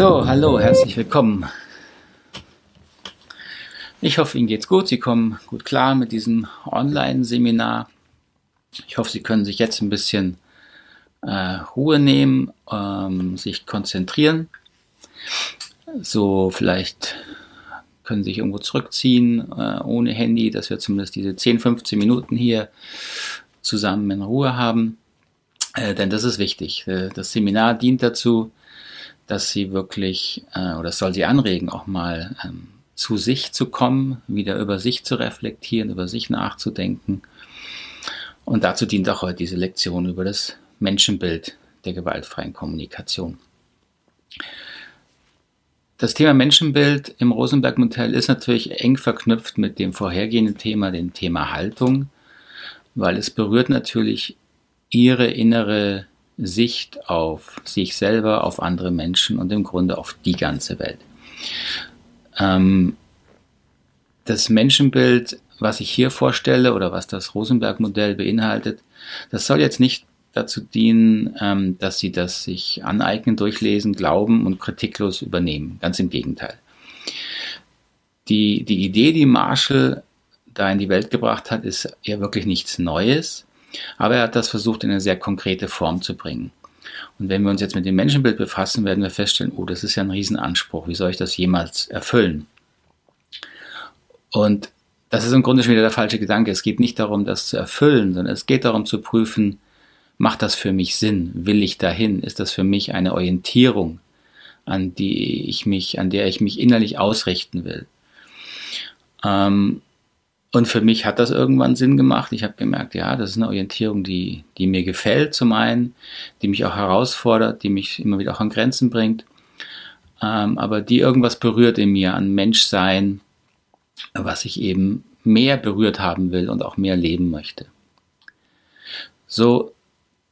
So, hallo, herzlich willkommen. Ich hoffe, Ihnen geht's gut. Sie kommen gut klar mit diesem Online-Seminar. Ich hoffe, Sie können sich jetzt ein bisschen äh, Ruhe nehmen, ähm, sich konzentrieren. So vielleicht können Sie sich irgendwo zurückziehen äh, ohne Handy, dass wir zumindest diese 10, 15 Minuten hier zusammen in Ruhe haben. Äh, denn das ist wichtig. Äh, das Seminar dient dazu, dass sie wirklich, äh, oder soll sie anregen, auch mal ähm, zu sich zu kommen, wieder über sich zu reflektieren, über sich nachzudenken. Und dazu dient auch heute diese Lektion über das Menschenbild der gewaltfreien Kommunikation. Das Thema Menschenbild im Rosenberg-Modell ist natürlich eng verknüpft mit dem vorhergehenden Thema, dem Thema Haltung, weil es berührt natürlich ihre innere Sicht auf sich selber, auf andere Menschen und im Grunde auf die ganze Welt. Ähm, das Menschenbild, was ich hier vorstelle oder was das Rosenberg-Modell beinhaltet, das soll jetzt nicht dazu dienen, ähm, dass sie das sich aneignen, durchlesen, glauben und kritiklos übernehmen. Ganz im Gegenteil. Die, die Idee, die Marshall da in die Welt gebracht hat, ist ja wirklich nichts Neues. Aber er hat das versucht, in eine sehr konkrete Form zu bringen. Und wenn wir uns jetzt mit dem Menschenbild befassen, werden wir feststellen, oh, das ist ja ein Riesenanspruch. Wie soll ich das jemals erfüllen? Und das ist im Grunde schon wieder der falsche Gedanke. Es geht nicht darum, das zu erfüllen, sondern es geht darum zu prüfen, macht das für mich Sinn? Will ich dahin? Ist das für mich eine Orientierung, an die ich mich, an der ich mich innerlich ausrichten will? Ähm, und für mich hat das irgendwann Sinn gemacht. Ich habe gemerkt, ja, das ist eine Orientierung, die, die mir gefällt zum einen, die mich auch herausfordert, die mich immer wieder auch an Grenzen bringt, ähm, aber die irgendwas berührt in mir an Menschsein, was ich eben mehr berührt haben will und auch mehr leben möchte. So,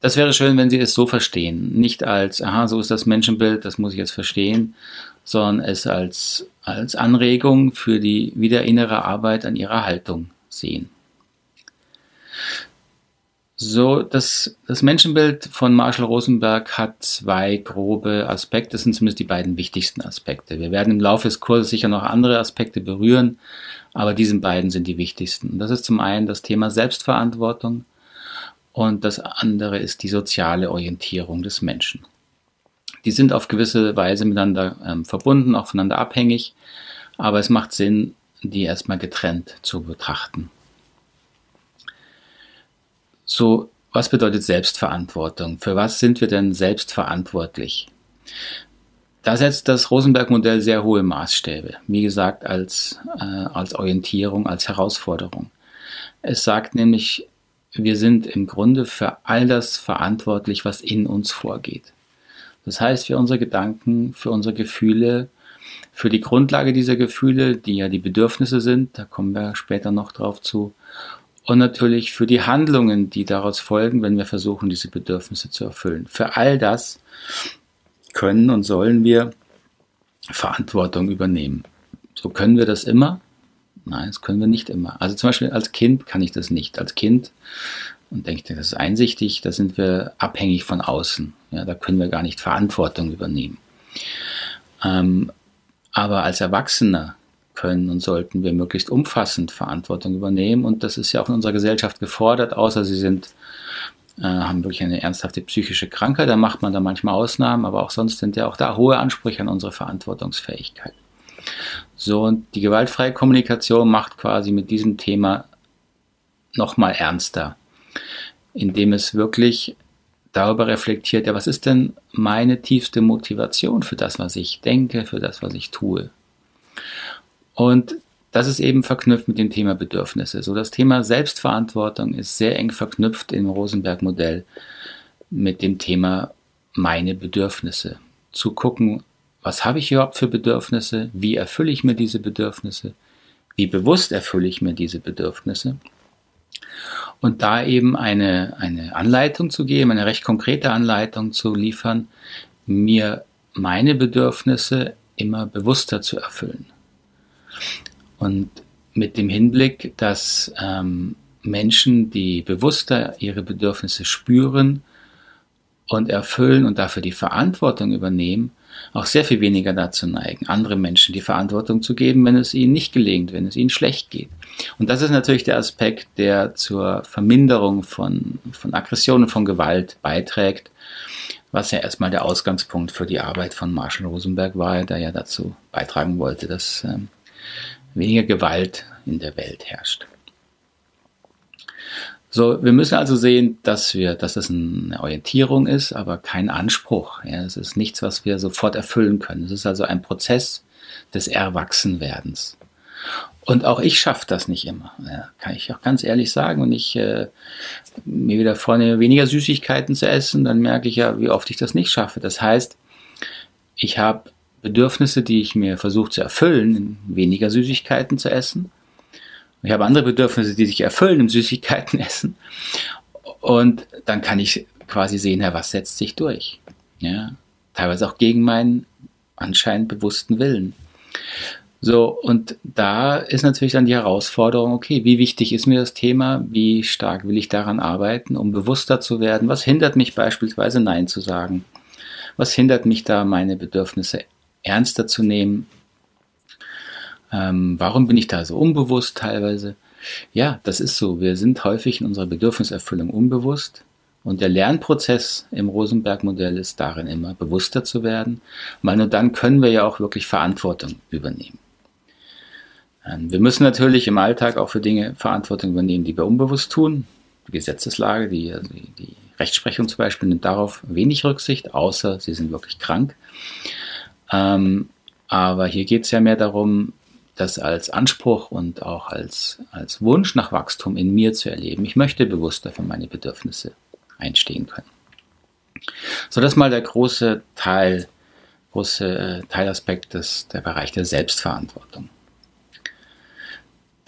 das wäre schön, wenn Sie es so verstehen. Nicht als, aha, so ist das Menschenbild, das muss ich jetzt verstehen, sondern es als, als Anregung für die wieder innere Arbeit an ihrer Haltung sehen. So, das, das Menschenbild von Marshall Rosenberg hat zwei grobe Aspekte. Das sind zumindest die beiden wichtigsten Aspekte. Wir werden im Laufe des Kurses sicher noch andere Aspekte berühren, aber diese beiden sind die wichtigsten. Und das ist zum einen das Thema Selbstverantwortung und das andere ist die soziale Orientierung des Menschen die sind auf gewisse Weise miteinander ähm, verbunden, auch voneinander abhängig, aber es macht Sinn, die erstmal getrennt zu betrachten. So, was bedeutet Selbstverantwortung? Für was sind wir denn selbstverantwortlich? Da setzt das Rosenberg-Modell sehr hohe Maßstäbe, wie gesagt, als, äh, als Orientierung, als Herausforderung. Es sagt nämlich, wir sind im Grunde für all das verantwortlich, was in uns vorgeht. Das heißt, für unsere Gedanken, für unsere Gefühle, für die Grundlage dieser Gefühle, die ja die Bedürfnisse sind, da kommen wir später noch drauf zu, und natürlich für die Handlungen, die daraus folgen, wenn wir versuchen, diese Bedürfnisse zu erfüllen. Für all das können und sollen wir Verantwortung übernehmen. So können wir das immer? Nein, das können wir nicht immer. Also zum Beispiel als Kind kann ich das nicht. Als Kind und denke, das ist einsichtig, da sind wir abhängig von außen. Ja, da können wir gar nicht Verantwortung übernehmen. Ähm, aber als Erwachsener können und sollten wir möglichst umfassend Verantwortung übernehmen und das ist ja auch in unserer Gesellschaft gefordert, außer sie sind äh, haben wirklich eine ernsthafte psychische Krankheit, da macht man da manchmal Ausnahmen, aber auch sonst sind ja auch da hohe Ansprüche an unsere Verantwortungsfähigkeit. So, und die gewaltfreie Kommunikation macht quasi mit diesem Thema nochmal ernster indem es wirklich darüber reflektiert, ja, was ist denn meine tiefste Motivation für das, was ich denke, für das, was ich tue? Und das ist eben verknüpft mit dem Thema Bedürfnisse. So das Thema Selbstverantwortung ist sehr eng verknüpft im Rosenberg-Modell mit dem Thema meine Bedürfnisse. Zu gucken, was habe ich überhaupt für Bedürfnisse? Wie erfülle ich mir diese Bedürfnisse? Wie bewusst erfülle ich mir diese Bedürfnisse? Und da eben eine, eine Anleitung zu geben, eine recht konkrete Anleitung zu liefern, mir meine Bedürfnisse immer bewusster zu erfüllen. Und mit dem Hinblick, dass ähm, Menschen, die bewusster ihre Bedürfnisse spüren und erfüllen und dafür die Verantwortung übernehmen, auch sehr viel weniger dazu neigen, andere Menschen die Verantwortung zu geben, wenn es ihnen nicht gelingt, wenn es ihnen schlecht geht. Und das ist natürlich der Aspekt, der zur Verminderung von, von Aggressionen, von Gewalt beiträgt, was ja erstmal der Ausgangspunkt für die Arbeit von Marshall Rosenberg war, der ja dazu beitragen wollte, dass ähm, weniger Gewalt in der Welt herrscht. So, wir müssen also sehen, dass wir, dass es eine Orientierung ist, aber kein Anspruch. Ja, es ist nichts, was wir sofort erfüllen können. Es ist also ein Prozess des Erwachsenwerdens. Und auch ich schaffe das nicht immer. Ja, kann ich auch ganz ehrlich sagen. Und ich äh, mir wieder vornehme, weniger Süßigkeiten zu essen, dann merke ich ja, wie oft ich das nicht schaffe. Das heißt, ich habe Bedürfnisse, die ich mir versuche zu erfüllen, weniger Süßigkeiten zu essen. Ich habe andere Bedürfnisse, die sich erfüllen im Süßigkeiten essen. Und dann kann ich quasi sehen, ja, was setzt sich durch. Ja, teilweise auch gegen meinen anscheinend bewussten Willen. So, und da ist natürlich dann die Herausforderung, okay, wie wichtig ist mir das Thema? Wie stark will ich daran arbeiten, um bewusster zu werden? Was hindert mich beispielsweise Nein zu sagen? Was hindert mich da, meine Bedürfnisse ernster zu nehmen? Ähm, warum bin ich da so unbewusst teilweise? Ja, das ist so. Wir sind häufig in unserer Bedürfniserfüllung unbewusst. Und der Lernprozess im Rosenberg-Modell ist darin immer bewusster zu werden, weil nur dann können wir ja auch wirklich Verantwortung übernehmen. Ähm, wir müssen natürlich im Alltag auch für Dinge Verantwortung übernehmen, die wir unbewusst tun. Die Gesetzeslage, die, also die Rechtsprechung zum Beispiel nimmt darauf wenig Rücksicht, außer sie sind wirklich krank. Ähm, aber hier geht es ja mehr darum, das als Anspruch und auch als, als Wunsch nach Wachstum in mir zu erleben. Ich möchte bewusster für meine Bedürfnisse einstehen können. So, das ist mal der große Teil, große äh, Teilaspekt des, der Bereich der Selbstverantwortung.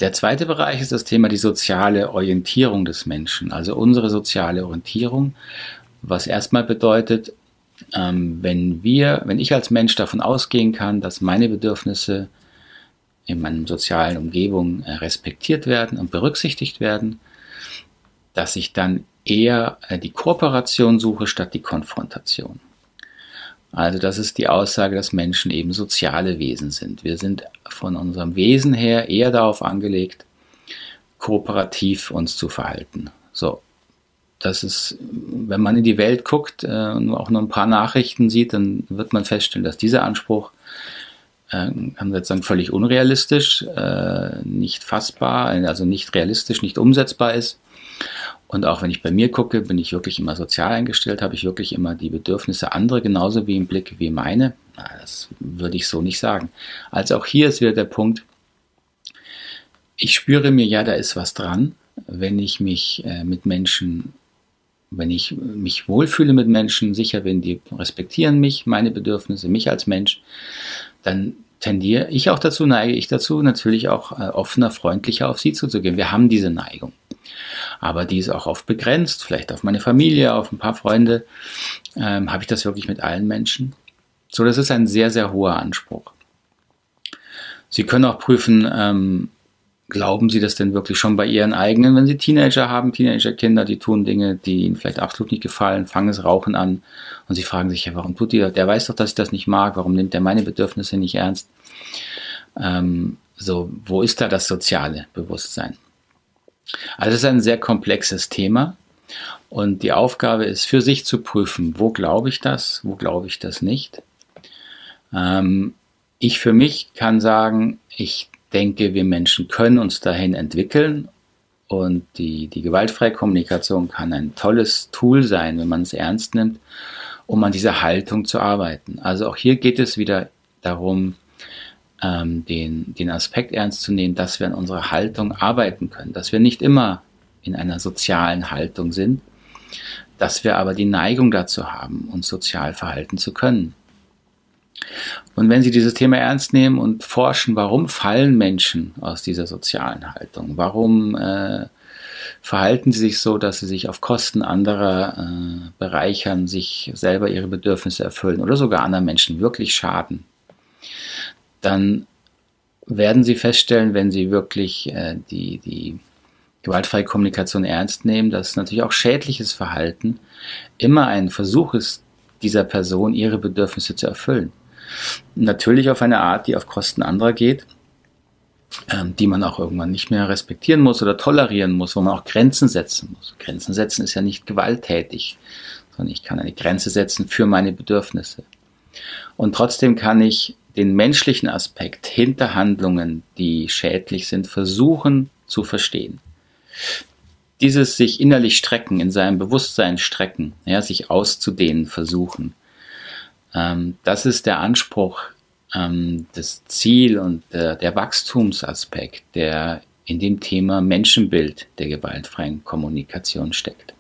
Der zweite Bereich ist das Thema die soziale Orientierung des Menschen, also unsere soziale Orientierung, was erstmal bedeutet, ähm, wenn wir, wenn ich als Mensch davon ausgehen kann, dass meine Bedürfnisse in meiner sozialen Umgebung äh, respektiert werden und berücksichtigt werden, dass ich dann eher äh, die Kooperation suche statt die Konfrontation. Also das ist die Aussage, dass Menschen eben soziale Wesen sind. Wir sind von unserem Wesen her eher darauf angelegt, kooperativ uns zu verhalten. So, das ist, wenn man in die Welt guckt äh, und auch nur ein paar Nachrichten sieht, dann wird man feststellen, dass dieser Anspruch äh, jetzt sagen, völlig unrealistisch, äh, nicht fassbar, also nicht realistisch, nicht umsetzbar ist. Und auch wenn ich bei mir gucke, bin ich wirklich immer sozial eingestellt, habe ich wirklich immer die Bedürfnisse anderer genauso wie im Blick wie meine. Das würde ich so nicht sagen. Also auch hier ist wieder der Punkt, ich spüre mir, ja, da ist was dran, wenn ich mich äh, mit Menschen, wenn ich mich wohlfühle mit Menschen, sicher bin, die respektieren mich, meine Bedürfnisse, mich als Mensch, dann tendiere ich auch dazu, neige ich dazu, natürlich auch äh, offener, freundlicher auf sie zuzugehen. Wir haben diese Neigung. Aber die ist auch oft begrenzt, vielleicht auf meine Familie, auf ein paar Freunde. Ähm, Habe ich das wirklich mit allen Menschen? So, das ist ein sehr, sehr hoher Anspruch. Sie können auch prüfen, ähm, glauben Sie das denn wirklich schon bei Ihren eigenen, wenn Sie Teenager haben, Teenagerkinder, die tun Dinge, die Ihnen vielleicht absolut nicht gefallen, fangen es Rauchen an und Sie fragen sich, ja, warum tut die, der weiß doch, dass ich das nicht mag, warum nimmt er meine Bedürfnisse nicht ernst? Ähm, so, wo ist da das soziale Bewusstsein? Also es ist ein sehr komplexes Thema und die Aufgabe ist für sich zu prüfen, wo glaube ich das, wo glaube ich das nicht. Ähm, ich für mich kann sagen, ich denke, wir Menschen können uns dahin entwickeln und die, die gewaltfreie Kommunikation kann ein tolles Tool sein, wenn man es ernst nimmt, um an dieser Haltung zu arbeiten. Also auch hier geht es wieder darum, ähm, den, den Aspekt ernst zu nehmen, dass wir an unserer Haltung arbeiten können, dass wir nicht immer in einer sozialen Haltung sind, dass wir aber die Neigung dazu haben, uns sozial verhalten zu können. Und wenn Sie dieses Thema ernst nehmen und forschen, warum fallen Menschen aus dieser sozialen Haltung? Warum äh, verhalten sie sich so, dass sie sich auf Kosten anderer äh, bereichern, sich selber ihre Bedürfnisse erfüllen oder sogar anderen Menschen wirklich schaden? Dann werden sie feststellen, wenn sie wirklich äh, die, die gewaltfreie Kommunikation ernst nehmen, dass natürlich auch schädliches Verhalten immer ein Versuch ist, dieser Person ihre Bedürfnisse zu erfüllen. Natürlich auf eine Art, die auf Kosten anderer geht, ähm, die man auch irgendwann nicht mehr respektieren muss oder tolerieren muss, wo man auch Grenzen setzen muss. Grenzen setzen ist ja nicht gewalttätig, sondern ich kann eine Grenze setzen für meine Bedürfnisse. Und trotzdem kann ich den menschlichen Aspekt hinter Handlungen, die schädlich sind, versuchen zu verstehen. Dieses sich innerlich strecken, in seinem Bewusstsein strecken, ja, sich auszudehnen versuchen, das ist der Anspruch, ähm, das Ziel und äh, der Wachstumsaspekt, der in dem Thema Menschenbild der gewaltfreien Kommunikation steckt.